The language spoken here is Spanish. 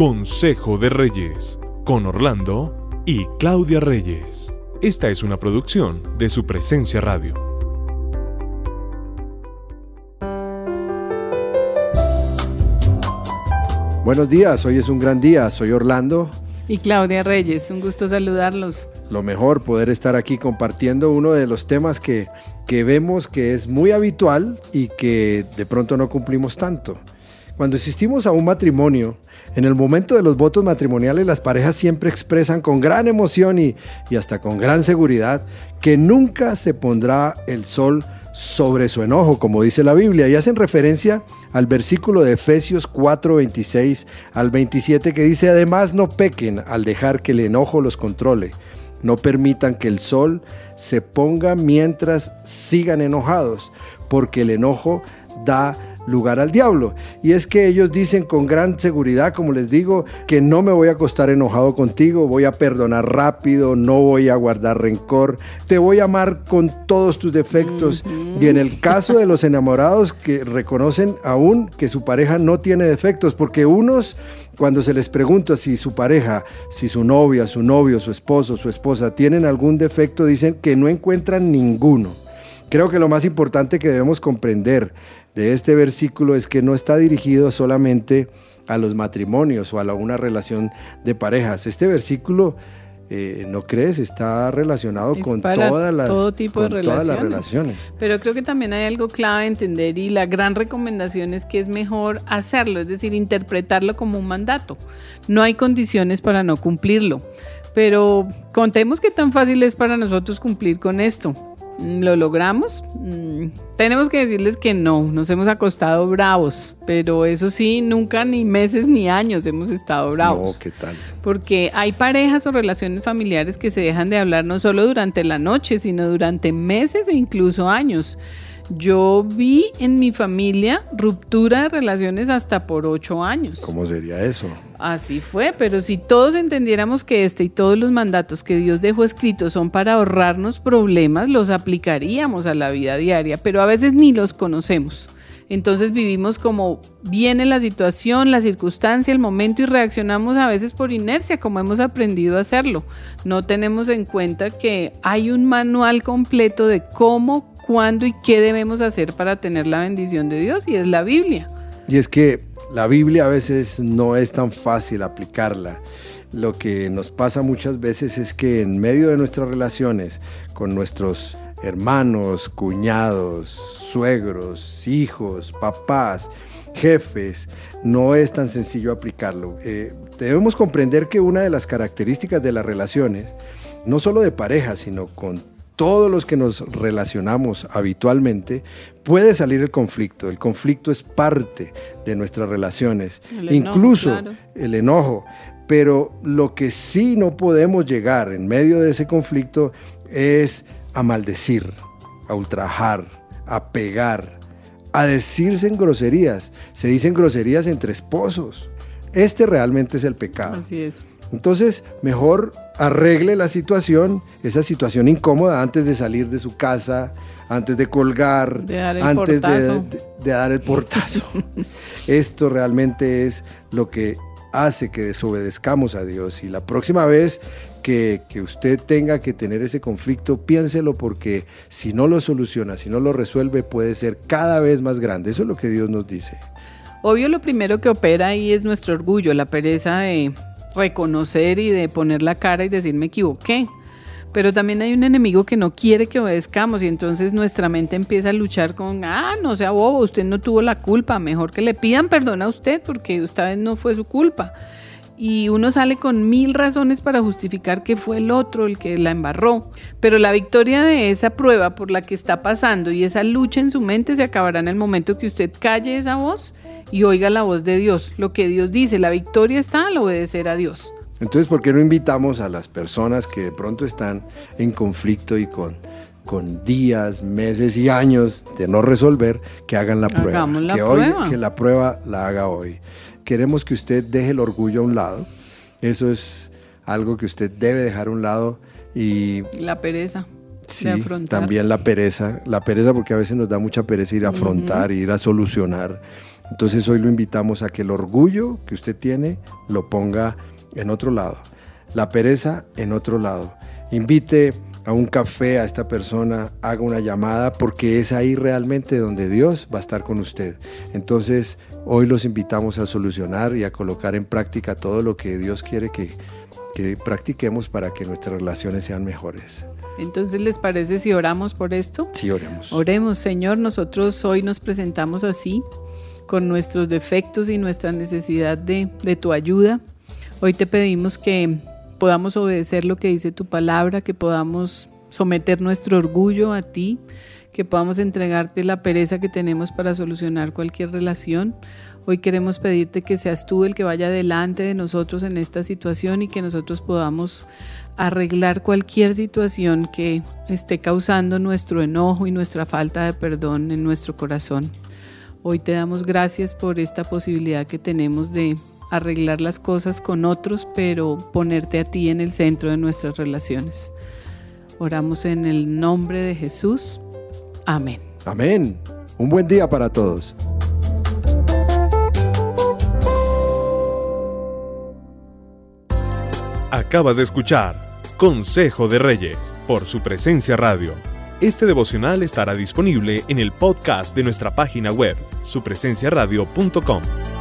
Consejo de Reyes, con Orlando y Claudia Reyes. Esta es una producción de su presencia radio. Buenos días, hoy es un gran día, soy Orlando. Y Claudia Reyes, un gusto saludarlos. Lo mejor, poder estar aquí compartiendo uno de los temas que, que vemos que es muy habitual y que de pronto no cumplimos tanto. Cuando asistimos a un matrimonio, en el momento de los votos matrimoniales las parejas siempre expresan con gran emoción y, y hasta con gran seguridad que nunca se pondrá el sol sobre su enojo, como dice la Biblia, y hacen referencia al versículo de Efesios 4, 26 al 27 que dice, además no pequen al dejar que el enojo los controle, no permitan que el sol se ponga mientras sigan enojados, porque el enojo da lugar al diablo. Y es que ellos dicen con gran seguridad, como les digo, que no me voy a acostar enojado contigo, voy a perdonar rápido, no voy a guardar rencor, te voy a amar con todos tus defectos. Y en el caso de los enamorados que reconocen aún que su pareja no tiene defectos, porque unos cuando se les pregunta si su pareja, si su novia, su novio, su esposo, su esposa tienen algún defecto, dicen que no encuentran ninguno. Creo que lo más importante que debemos comprender de este versículo es que no está dirigido solamente a los matrimonios o a una relación de parejas. Este versículo, eh, ¿no crees? Está relacionado con, todas las, todo tipo de relaciones. todas las relaciones. Pero creo que también hay algo clave a entender y la gran recomendación es que es mejor hacerlo, es decir, interpretarlo como un mandato. No hay condiciones para no cumplirlo. Pero contemos qué tan fácil es para nosotros cumplir con esto. ¿Lo logramos? Mm, tenemos que decirles que no, nos hemos acostado bravos, pero eso sí, nunca ni meses ni años hemos estado bravos. No, ¿qué tal? Porque hay parejas o relaciones familiares que se dejan de hablar no solo durante la noche, sino durante meses e incluso años. Yo vi en mi familia ruptura de relaciones hasta por ocho años. ¿Cómo sería eso? Así fue, pero si todos entendiéramos que este y todos los mandatos que Dios dejó escritos son para ahorrarnos problemas, los aplicaríamos a la vida diaria, pero a veces ni los conocemos. Entonces vivimos como viene la situación, la circunstancia, el momento y reaccionamos a veces por inercia, como hemos aprendido a hacerlo. No tenemos en cuenta que hay un manual completo de cómo cuándo y qué debemos hacer para tener la bendición de Dios y es la Biblia. Y es que la Biblia a veces no es tan fácil aplicarla. Lo que nos pasa muchas veces es que en medio de nuestras relaciones con nuestros hermanos, cuñados, suegros, hijos, papás, jefes, no es tan sencillo aplicarlo. Eh, debemos comprender que una de las características de las relaciones, no solo de pareja, sino con todos los que nos relacionamos habitualmente, puede salir el conflicto. El conflicto es parte de nuestras relaciones, incluso el enojo. Pero lo que sí no podemos llegar en medio de ese conflicto es a maldecir, a ultrajar, a pegar, a decirse en groserías. Se dicen groserías entre esposos. Este realmente es el pecado. Así es. Entonces, mejor arregle la situación, esa situación incómoda antes de salir de su casa, antes de colgar, antes de, dar el portazo. Esto realmente es lo que hace que desobedezcamos a Dios. Y la próxima vez que, que, usted tenga que tener ese conflicto, piénselo porque si no lo soluciona, si no lo resuelve, puede ser cada vez más grande. Eso es lo que Dios nos dice. Obvio, lo primero que opera ahí es nuestro orgullo, la pereza de reconocer y de poner la cara y decir me equivoqué. Pero también hay un enemigo que no quiere que obedezcamos y entonces nuestra mente empieza a luchar con, ah, no sea bobo, usted no tuvo la culpa, mejor que le pidan perdón a usted porque esta vez no fue su culpa. Y uno sale con mil razones para justificar que fue el otro el que la embarró. Pero la victoria de esa prueba por la que está pasando y esa lucha en su mente se acabará en el momento que usted calle esa voz y oiga la voz de Dios, lo que Dios dice. La victoria está al obedecer a Dios. Entonces, ¿por qué no invitamos a las personas que de pronto están en conflicto y con, con días, meses y años de no resolver, que hagan la prueba? La que prueba. Hoy, que la prueba la haga hoy. Queremos que usted deje el orgullo a un lado. Eso es algo que usted debe dejar a un lado y... La pereza. Sí, también la pereza. La pereza porque a veces nos da mucha pereza ir a afrontar, ir a solucionar Entonces hoy lo invitamos a que el orgullo que usted tiene lo ponga en otro lado, la pereza en otro lado. Invite a un café a esta persona, haga una llamada, porque es ahí realmente donde Dios va a estar con usted. Entonces, hoy los invitamos a solucionar y a colocar en práctica todo lo que Dios quiere que, que practiquemos para que nuestras relaciones sean mejores. Entonces, ¿les parece si oramos por esto? Sí, oremos. Oremos, Señor, nosotros hoy nos presentamos así, con nuestros defectos y nuestra necesidad de, de tu ayuda. Hoy te pedimos que podamos obedecer lo que dice tu palabra, que podamos someter nuestro orgullo a ti, que podamos entregarte la pereza que tenemos para solucionar cualquier relación. Hoy queremos pedirte que seas tú el que vaya delante de nosotros en esta situación y que nosotros podamos arreglar cualquier situación que esté causando nuestro enojo y nuestra falta de perdón en nuestro corazón. Hoy te damos gracias por esta posibilidad que tenemos de arreglar las cosas con otros, pero ponerte a ti en el centro de nuestras relaciones. Oramos en el nombre de Jesús. Amén. Amén. Un buen día para todos. Acabas de escuchar Consejo de Reyes por su presencia radio. Este devocional estará disponible en el podcast de nuestra página web, supresenciaradio.com.